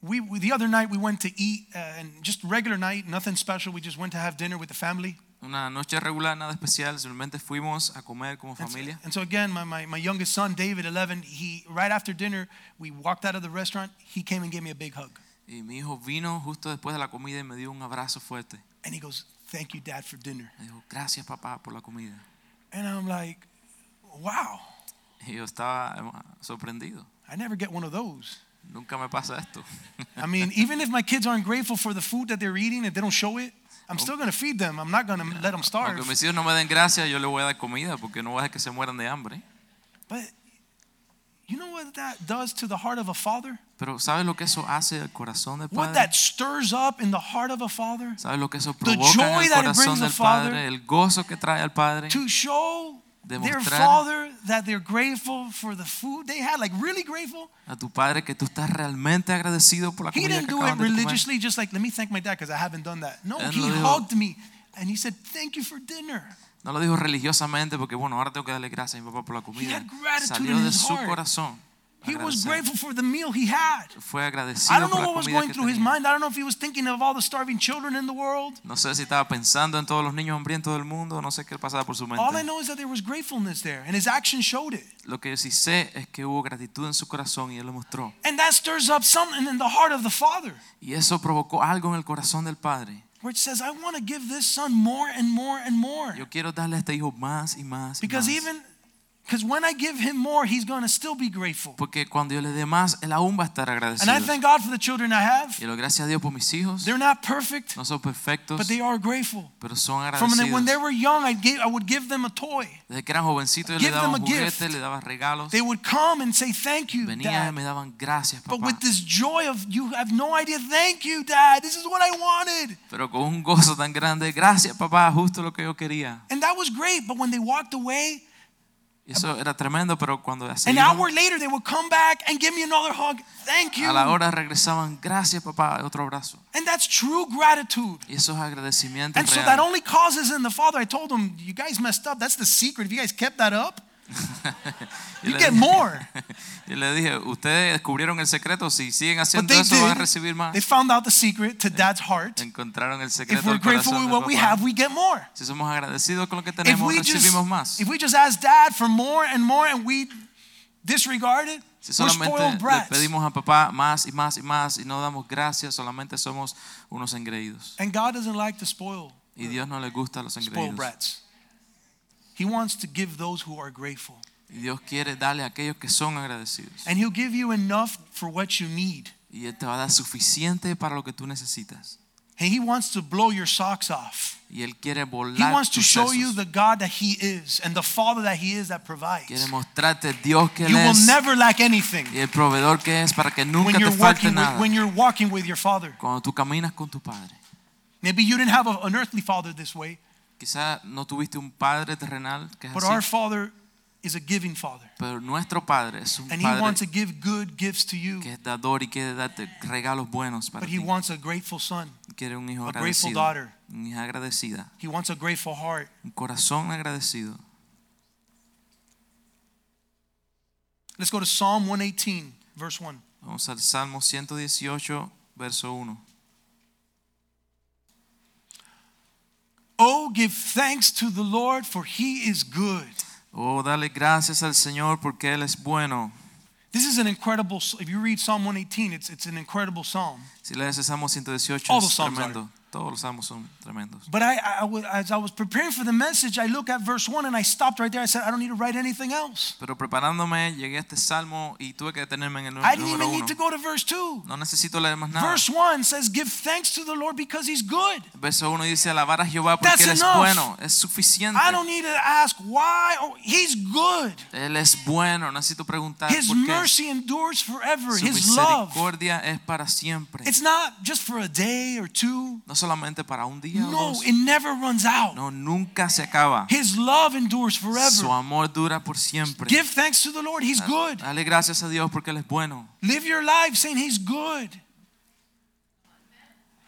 We, we the other night we went to eat uh, and just regular night, nothing special. We just went to have dinner with the family. Una noche regular, nada especial. Simplemente fuimos a comer como And so, and so again, my, my, my youngest son, David, 11, he right after dinner, we walked out of the restaurant. He came and gave me a big hug. Y mi hijo vino justo después de la comida y me dio un abrazo fuerte. And he goes, Thank you, Dad, for dinner. Dijo, gracias papá por la comida. And I'm like, Wow, Y yo estaba eh, sorprendido. I never get one of those. Nunca me pasa esto. I mean, even if my kids aren't grateful for the food that they're eating, if they don't show it, I'm still going to feed them. I'm not going to let them starve. Aunque mis hijos no me den gracias, yo les voy a dar comida porque no voy a dejar que se mueran de hambre. But you know what that does to the heart of a father? Pero ¿sabes lo que eso hace al corazón del What that stirs up in the heart of a father? ¿Sabes lo que eso The provoca en joy el corazón brings del the father padre? El gozo que trae al padre. To show demostrar father that they're grateful for the food they had, like really grateful. a tu padre que tú estás realmente agradecido por la comida He didn't do it acaban de comer. religiously, just like, let me thank my dad because I haven't done that. No, Él he dijo- hugged me and he said, thank you for dinner. No lo dijo religiosamente porque bueno, ahora tengo que darle gracias a mi papá por la comida. had gratitude Salió in de his su heart. corazón. He was grateful for the meal he had. Fue I agradecido don't por know what was going through his tenía. mind. I don't know if he was thinking of all the starving children in the world. No sé si estaba pensando en todos los niños hambrientos del mundo, no sé qué pasaba por su All I know is that there was gratefulness there, and his action showed it. Lo que sí sé es que hubo gratitud en su corazón y él lo mostró. And that stirs up something in the heart of the father, Y eso provocó algo en el corazón del padre. it says, I want to give this son more and more and more. Yo quiero darle a este hijo más y más. y Because más. even, because when I give him more, he's going to still be grateful. Porque cuando yo le dé más, él aún va a estar agradecido. And. I thank God for the children I have. Y lo gracias a Dios por mis hijos. They're not perfect, No son perfectos, but they are grateful. pero son agradecidos. From the- when they were young, I, gave, I would give them a toy. Desde que eran jovencitos yo le daba them un a gift. juguete, le daba regalos. They would come and say, Thank you, Venían y me daban gracias, papá. But with this joy of, you have no idea, thank you, Dad. This is what I wanted. Pero con un gozo tan grande, gracias, papá, justo lo que yo quería. And that was great. But when they walked away, Y eso era tremendo, pero cuando an hour later, they would come back and give me another hug. Thank you. a la hora regresaban, gracias, papá, otro abrazo. And that's true gratitude. Y eso es agradecimiento And so real. that only causes in the Father. I told them, you guys messed up. That's the secret. If you guys kept that up, you get more. Y le dije, ustedes descubrieron el secreto, si siguen haciendo eso van a did. recibir más. They found out the secret to Dad's heart. Encontraron el If secreto we're del grateful with what we have, we get more. Si somos agradecidos con lo que If tenemos, recibimos más. if we just ask Dad for more and more and we disregard it, Si we're solamente spoiled le pedimos a papá más y más y más y no damos gracias, solamente somos unos engreídos. And God doesn't like to spoil Y Dios no le gusta a los spoiled engreídos. brats. He wants to give those who are grateful. Dios quiere darle a aquellos que son agradecidos. And he'll give you enough for what you need. Y Él te va a dar suficiente para lo que tú necesitas. And he wants to blow your socks off. Y Él quiere volar He wants to show you the God that he is and the Father that he is that provides. Quiere mostrarte Dios que Él You will never lack anything y el proveedor que es para que when nunca te you're falte working with, when you're walking with your Father. Cuando tú caminas con tu Padre. Maybe you didn't have a- an earthly father this way, Quizá no tuviste un Padre terrenal que es but our así, Father is a giving Father. pero nuestro Padre es un And he wants to Padre give good gifts to you, que es dador y quiere darte regalos buenos para but he ti. wants a grateful son. Quiere un hijo a grateful agradecido, daughter. una hija agradecida, He wants a grateful heart. un corazón agradecido. Let's go to Psalm 118, verse 1. Vamos al Salmo 118, verso 1. Oh, give thanks to the Lord, for he is good. Oh, dale gracias al Señor porque Él es bueno. This is an incredible, if you read Psalm 118, it's, it's an incredible psalm. Si lees el Salmo 118 All the es Psalms tremendo. Todos los salmos son tremendos. But I, I, I as I was preparing for the message, I looked at verse 1 and I stopped right there. I said, I don't need to write anything else. Pero preparándome, llegué a este salmo y tuve que detenerme en el I didn't número even need to go to verse 2. No necesito leer más nada. Verse 1 says, Give thanks to the Lord because he's good. Verso 1 dice alabar a Jehová porque That's Él es enough. bueno, es suficiente. I don't need to ask why. Oh, he's good. Él es bueno, no necesito preguntar His por qué. mercy endures forever. Su His love. misericordia es para siempre. It's not just for a day or two. No solamente para un día o No, dos. it never runs out. No, nunca se acaba. His love endures forever. Su amor dura por siempre. Give thanks to the Lord. He's good. Dale gracias a Dios porque Él es bueno. Live your life saying He's good.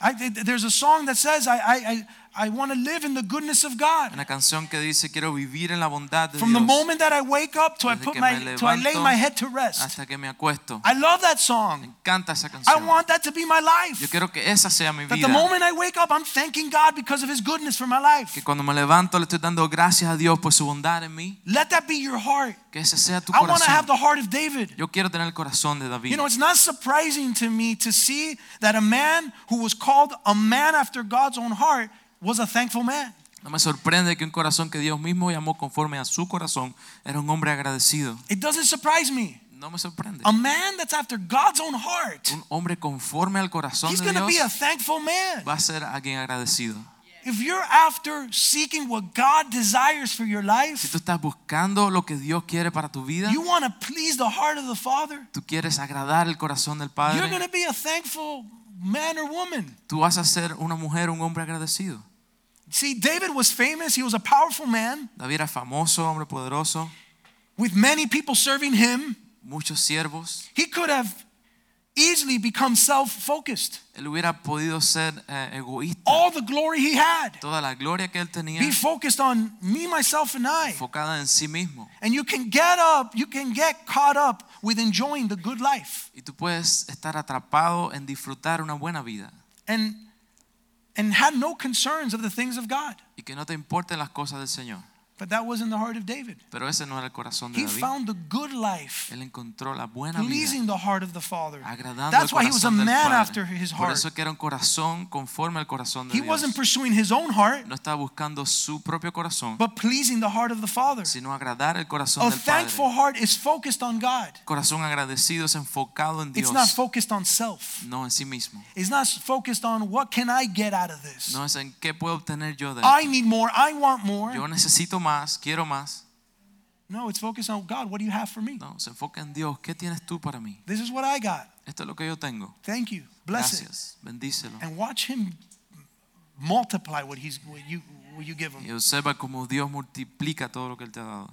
I, there's a song that says, I, I, I, want to live in the goodness of God. Una canción que dice quiero vivir en la bondad de From the moment that I wake up to I Desde put que my to I lay levanto my head to rest. hasta que me acuesto. I love that Me song. encanta esa I canción. want that to be my Yo life. quiero que esa sea mi That vida. the moment I wake up, I'm thanking God because of His goodness for my life. Que cuando me levanto le estoy dando gracias a Dios por su bondad en mí. Let that be your heart. Que ese sea tu I want to have corazón. the heart of David. Yo quiero tener el corazón de David. You know, it's not surprising to me to see that a man who was called a man after God's own heart was a thankful man. No me sorprende que un corazón que Dios mismo llamó conforme a su corazón era un hombre agradecido. It doesn't surprise me. No me sorprende. A man that's after God's own heart, Un hombre conforme al corazón he's de to be a Dios thankful man. va a ser alguien agradecido. If you're after seeking what God desires for your life, Si tú estás buscando lo que Dios quiere para tu vida, you want to please the heart of the Father, tú quieres agradar el corazón del Padre. you're going to be a thankful man or woman. tú vas a ser una mujer, un hombre agradecido. See, David was famous. He was a powerful man David era famoso, hombre poderoso, with many people serving him. muchos siervos. He could have easily become self focused. Él hubiera podido ser eh, egoísta. All the glory he had, Toda la gloria que él tenía be focused on me, myself, and I. enfocada en sí mismo. And you can get up, you can get caught up with enjoying the good life Y tú puedes estar atrapado en disfrutar una buena vida and and had no concerns of the things of God. y que no te importen las cosas del Señor. But that wasn't the heart of David. Pero ese no era el corazón de He David. found the good life, Él encontró la buena pleasing vida, the heart of the Father. agradando That's why he was a man after his Por heart. eso que era un corazón conforme al corazón de He wasn't pursuing his own heart, No estaba buscando su propio corazón, but pleasing the heart of the Father. sino agradar el corazón A del Padre. thankful heart is focused on God. Corazón agradecido es enfocado en It's not focused on self. no en sí mismo. It's not focused on what can I get out of this. No es en qué puedo obtener yo de I esto. need more. I want more. Yo necesito más, quiero más. No, it's focused on God. What do you have for me? No, se enfoca en Dios. ¿Qué tienes tú para mí? This is what I got. Esto es lo que yo tengo. Thank you. Bless it. Bendícelo. And watch Him multiply what He's what you what you give Him. Y observa cómo Dios multiplica todo lo que Él te ha dado.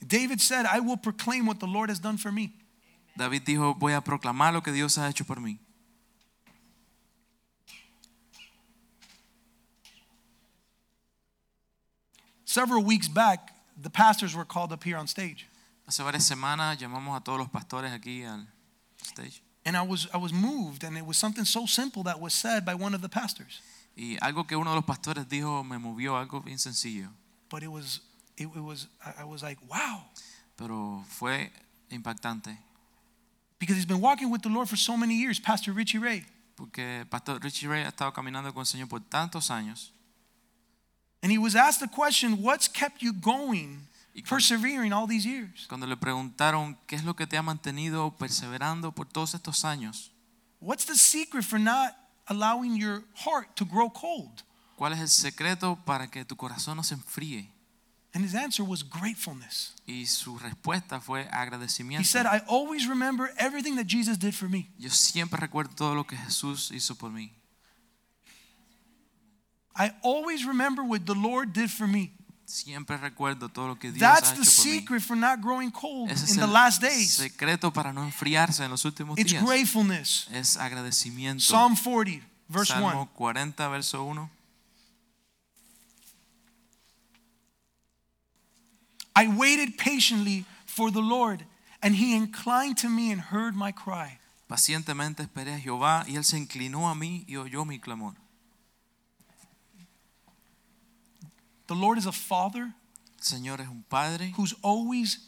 David said, "I will proclaim what the Lord has done for me." David dijo, voy a proclamar lo que Dios ha hecho por mí. Several weeks back, the pastors were called up here on stage, Hace varias semanas llamamos a todos los pastores aquí al stage. and I was I was moved, and it was something so simple that was said by one of the pastors, Y algo que uno de los pastores dijo me movió, algo bien sencillo. but it was it, it was I was like, "Wow." Pero fue impactante. Because he's been walking with the Lord for so many years, Pastor Richie Ray. Porque Pastor Richie Ray ha estado caminando con el Señor por tantos años. And he was asked the question, What's kept you going, Y persevering all these years? cuando le preguntaron qué es lo que te ha mantenido perseverando por todos estos años, What's the secret for not allowing your heart to grow cold? ¿cuál es el secreto para que tu corazón no se enfríe? And his answer was gratefulness. Y su respuesta fue He said, I always remember everything that Jesus did for me. Yo siempre recuerdo todo lo que Jesús hizo por mí. I always remember what the Lord did for me. Siempre recuerdo todo lo que Dios That's ha the hecho por mí. secret for not growing cold Ese es in the last days. secreto para no enfriarse en los últimos It's días. gratefulness. Es agradecimiento. Psalm 40, verse Salmo 1. 40, verso 1. I waited patiently for the Lord, and he inclined to me and heard my cry. Pacientemente esperé a Jehová y él se inclinó a mí y oyó mi clamor. The Lord is a father El Señor es un padre who's always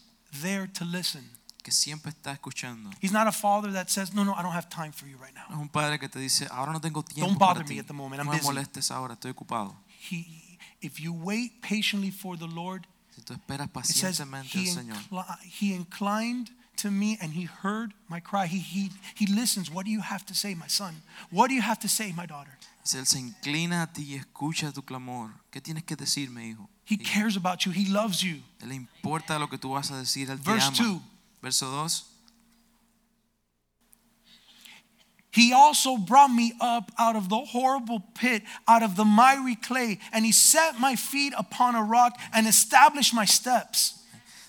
there to listen. que siempre está escuchando. He's not a father that says, No, no, I don't have time for you right now. es un padre que te dice, ahora no tengo tiempo Don't para bother ti. me at the moment, I'm No me busy." molestes ahora, estoy ocupado. He, if you wait patiently for the Lord, Si tú esperas it says pacientemente he, al Señor, incli- he inclined to me and he heard my cry. He, he, he listens. What do you have to say, my son? What do you have to say, my daughter? Dice, él se inclina a ti y escucha tu clamor. ¿Qué tienes que decirme, hijo? He cares about you. He loves you. Él le importa lo que tú vas a decir, él te Verse ama. 2. Verso 2. He also brought me up out of the horrible pit, out of the miry clay, and he set my feet upon a rock and established my steps.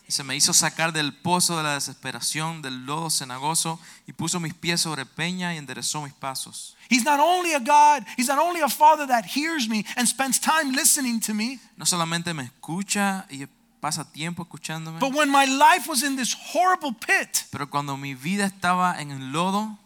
Dice, me hizo sacar del pozo de la desesperación, del lodo cenagoso, y puso mis pies sobre peña y enderezó mis pasos. He's not only a God, he's not only a father that hears me and spends time listening to me, No solamente me escucha y pasa tiempo escuchándome, but when my life was in this horrible pit pero cuando mi vida estaba en el lodo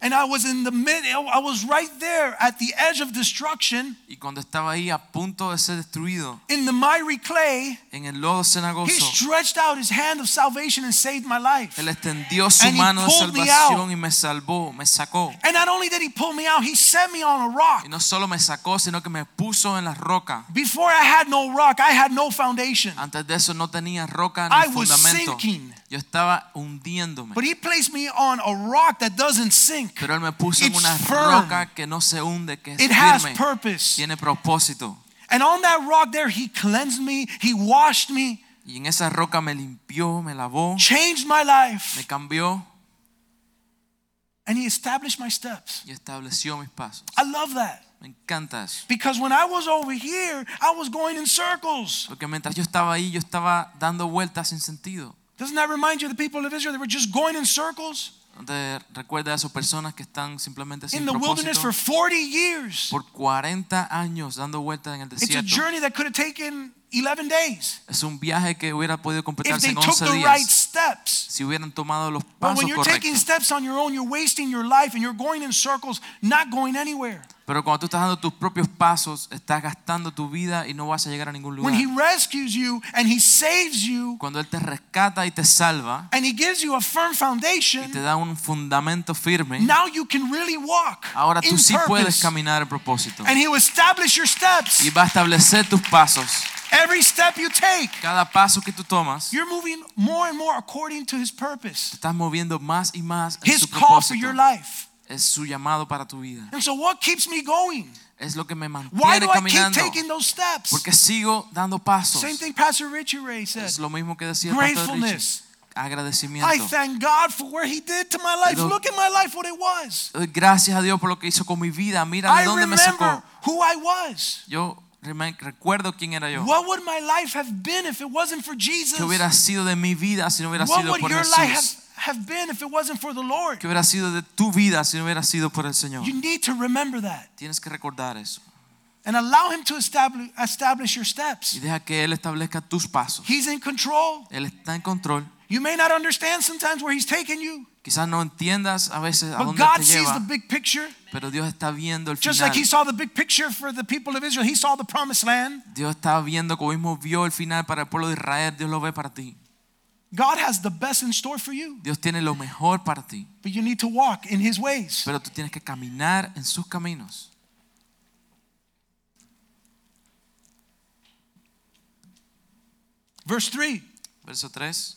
and I was in the mid, I was right there at the edge of destruction y cuando estaba ahí a punto de ser destruido in the miry clay, en el lodo he stretched out his hand of salvation and saved my life. Él extendió su And mano de salvación y me salvó, me sacó. And not only did he pull me out, he set me on a rock. Y no solo me sacó, sino que me puso en la roca. Before I had no rock, I had no foundation. Antes de eso no tenía roca I ni was fundamento. sinking. Yo estaba hundiéndome. But he placed me on a rock that doesn't sink. Pero él me puso en It's una firm. roca que no se hunde, que es It has firme, purpose. tiene propósito. And on that rock there, he cleansed me, he washed me, Y en esa roca me limpió, me lavó, changed my me life. cambió. And he established my steps. y estableció mis pasos. I love that. Me encanta eso. Because when I was over here, I was going in circles. Porque mientras yo estaba ahí, yo estaba dando vueltas sin sentido. Doesn't that remind you of the people of Israel? They were just going in circles te recuerda a esas personas que están simplemente sin in the wilderness propósito? for 40 years. Por 40 años dando vueltas en el desierto. It's a journey that could have taken 11 days Es un viaje que hubiera podido if completarse they en took 11 the right steps. si hubieran tomado los pasos correctos. But when you're taking steps on your own, you're wasting your life and you're going in circles, not going anywhere. Pero cuando tú estás dando tus propios pasos, estás gastando tu vida y no vas a llegar a ningún lugar. When He rescues you and He saves you Cuando Él te rescata y te salva and He gives you a firm foundation, y te da un fundamento firme, now you can really walk ahora tú sí puedes purpose. caminar en propósito. And He will establish your steps. Y va a establecer tus pasos. Every step you take, Cada paso que tú tomas, te you're moving more and more according to His purpose, estás moviendo más y más en His su call for your propósito. life. Es su llamado para tu vida. And so, what keeps me going? Es lo que me Why mantiene do I keep caminando. taking those steps? Porque sigo dando pasos. Same thing Pastor Richie Ray said. Es lo mismo que decía Pastor Richie. Gratefulness. Agradecimiento. I thank God for where He did to my life. Pero- Look at my life, what it was. Gracias a Dios por lo que hizo con mi vida. Mira de dónde me sacó. who I was. Yo recuerdo quién era yo. What would my life have been if it wasn't for Jesus? ¿Qué hubiera sido de mi vida si no hubiera What sido por Jesús? Have, been if it wasn't for the Lord? ¿Qué hubiera sido de tu vida si no hubiera sido por el Señor? You need to remember that Tienes que recordar eso. and allow Him to establish, establish your Y steps. deja que Él establezca tus pasos. He's in control. Él está en control. You may not understand sometimes where He's taking you, Quizás no entiendas a veces a but dónde God te sees the lleva, big picture. pero Dios está viendo el Just final. like He saw the big picture for the people of Israel, He saw the promised land. Dios está viendo como mismo vio el final para el pueblo de Israel, Dios lo ve para ti. God has the best in store for you, Dios tiene lo mejor para ti, but you need to walk in His ways. pero tú tienes que caminar en sus caminos. Verse 3 Verso 3.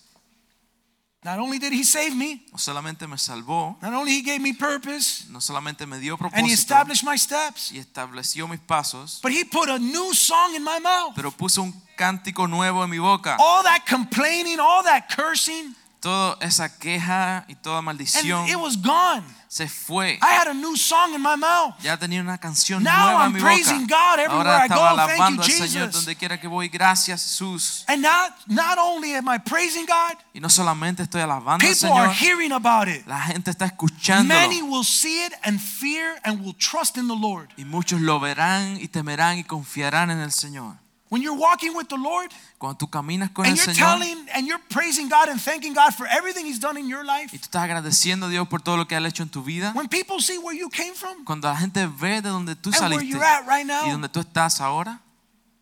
Not only did He save me, No solamente me salvó, not only He gave me purpose, no solamente me dio propósito, and He established my steps, y estableció mis pasos, but He put a new song in my mouth. pero puso un cántico nuevo en mi boca. All that complaining, all that cursing, Toda esa queja y toda maldición and it was gone. se fue. I had a new song in my mouth. Ya tenía una canción Now nueva I'm en mi praising boca. God everywhere Ahora I go. estaba Thank alabando you, al Señor donde quiera que voy. Gracias, Jesús. And not, not only am I praising God, Y no solamente estoy alabando al people are Señor, hearing about it. la gente está escuchándolo. Many will see it and fear and will trust in the Lord. Y muchos lo verán y temerán y confiarán en el Señor. When you're walking with the Lord Cuando tú caminas con and el you're Señor telling and you're praising God and thanking God for everything He's done in your life, y tú estás agradeciendo a Dios por todo lo que ha hecho en tu vida, when people see where you came from cuando la gente ve de donde tú and where saliste you're at right y now, donde tú estás ahora,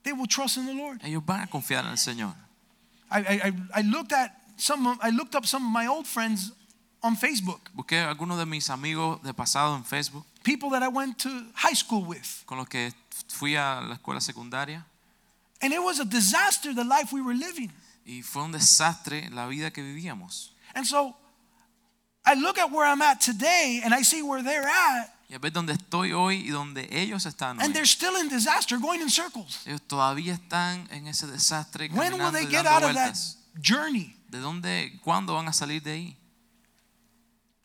they will trust in the Lord. ellos van a confiar en el Señor. I, I, I- I looked at some of, I looked up some of my old friends on Facebook, Busqué a algunos de mis amigos de pasado en Facebook people that I went to high school with. con los que fui a la escuela secundaria And it was a disaster the life we were living. y fue un desastre la vida que vivíamos. And so I look at where I'm at today and I see where they're at, Y a ver dónde estoy hoy y dónde ellos están hoy. and they're still in disaster, going in circles. Ellos todavía están en ese desastre When will they get out of that journey? ¿De dónde, cuándo van a salir de ahí?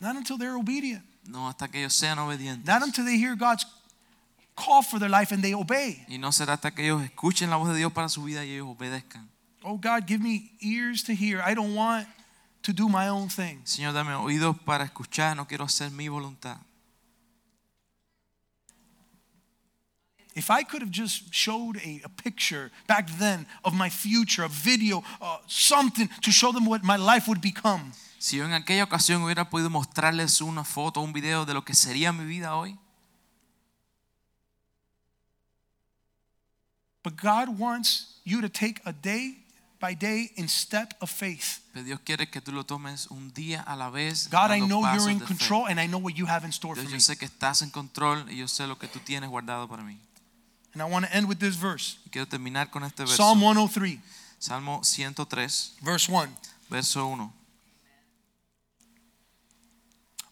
Not until they're obedient. No, hasta que ellos sean obedientes. Not until they hear God's call for their life and they obey. Y no será hasta que ellos escuchen la voz de Dios para su vida y ellos obedezcan. Oh God, give me ears to hear. I don't want to do my own thing. Señor, dame oídos para escuchar, no quiero hacer mi voluntad. If I could have just showed a, a picture back then of my future, a video, uh, something to show them what my life would become, Si yo en aquella ocasión hubiera podido mostrarles una foto, un video de lo que sería mi vida hoy, but God wants you to take a day by day in step of faith. pero Dios quiere que tú lo tomes un día a la vez. God, I know you're in control and I know what you have in store for me. yo sé que estás en control y yo sé lo que tú tienes guardado para mí. And I want to end with this verse Y quiero terminar con este verso. Psalm 103, Salmo 103, verse 1. verso 1.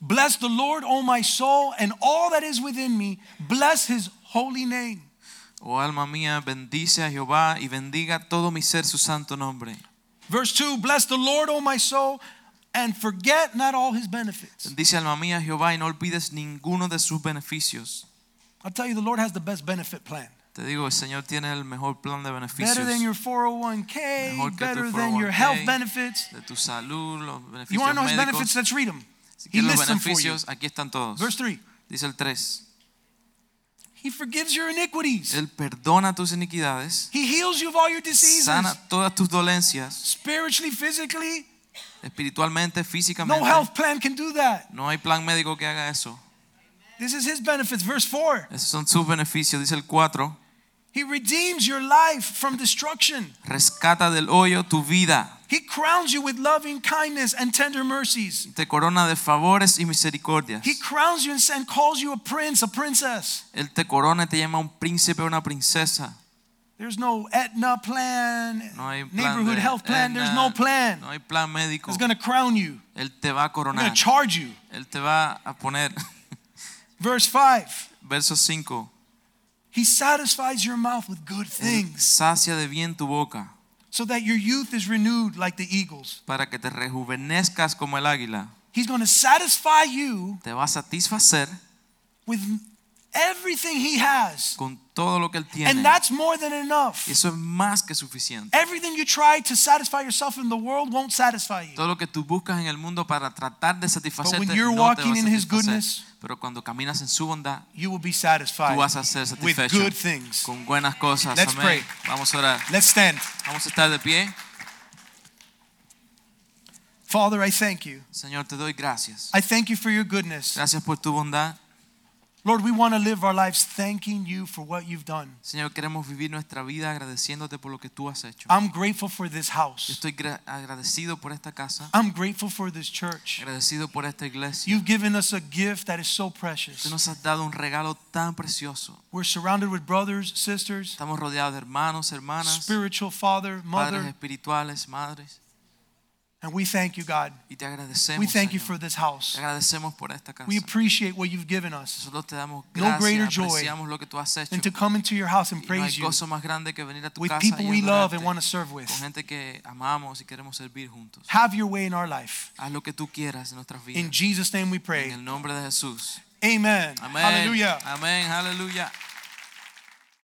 Bless the Lord, O my soul, and all that is within me. Bless his holy name. Oh alma mía, bendice a Jehová y bendiga todo mi ser su santo nombre. Verse 2 Bless the Lord, O my soul, and forget not all his benefits. Bendice alma mía Jehová y no olvides ninguno de sus beneficios. I'll tell you, the Lord has the best benefit plan. Te digo, el Señor tiene el mejor plan de beneficios. Better than your 401k, Mejor que tu better than your health 401k. benefits. de tu salud, los You beneficios want to know his benefits? Let's read them. Si He lists them for you. aquí están todos. Verse 3 Dice el 3. He forgives your iniquities, Él perdona tus iniquidades, He heals you of all your diseases, sana todas tus dolencias, spiritually, physically. espiritualmente, físicamente. No health plan can do that. No hay plan médico que haga eso. This is His benefits. Verse 4 Esos son sus beneficios. Dice el 4. He redeems your life from destruction. Rescata del hoyo tu vida. He crowns you with loving kindness and tender mercies. Te corona de favores y misericordias. He crowns you and calls you a prince, a princess. Él te corona y te llama un príncipe o una princesa. There's no Aetna plan, No hay plan neighborhood de health plan. There's no plan. No hay plan médico. He's going to crown you. Él te va a He's going to charge you. Él te va a poner. Verse 5 Verso 5. He satisfies your mouth with good Él things sacia de bien tu boca so that your youth is renewed like the eagles. para que te rejuvenezcas como el águila. He's going to satisfy you Te va a satisfacer with everything He has. con todo lo que Él tiene. And that's more than enough. Eso es más que suficiente. Everything you try to satisfy yourself in the world won't satisfy you. Todo lo que tú buscas en el mundo para tratar de satisfacerte But when you're no te va a walking in His goodness, Pero cuando caminas en su bondad, You will be tú satisfied vas a ser with satisfecho good things. con buenas cosas. Let's Amén. pray. Vamos a orar. Let's stand. Vamos a estar de pie. Father, I thank you. Señor, te doy gracias. I thank you for your goodness. Gracias por tu bondad. Lord, we want to live our lives thanking you for what you've done. Señor, queremos vivir nuestra vida agradeciéndote por lo que tú has hecho. I'm grateful for this house. estoy agradecido por esta casa, I'm grateful for this church. agradecido por esta iglesia. You've given us a gift that is so precious. Tú nos has dado un regalo tan precioso. We're surrounded with brothers, sisters, Estamos rodeados de hermanos, hermanas, spiritual father, mother. padres espirituales, madres. And we thank you, God. Y te agradecemos. We thank you for this Te house. agradecemos por esta casa. We appreciate what you've given us. Nosotros te damos No greater joy apreciamos lo que tú has hecho. And to come into your house and praise you más grande que venir a tu with casa people we love and want to serve with. con gente que amamos y queremos servir juntos. Have your way in our life. Haz lo que tú quieras en nuestras vidas. In Jesus' name we En pray. el nombre de Jesús. Amen. Amén. Hallelujah. Amén. Aleluya.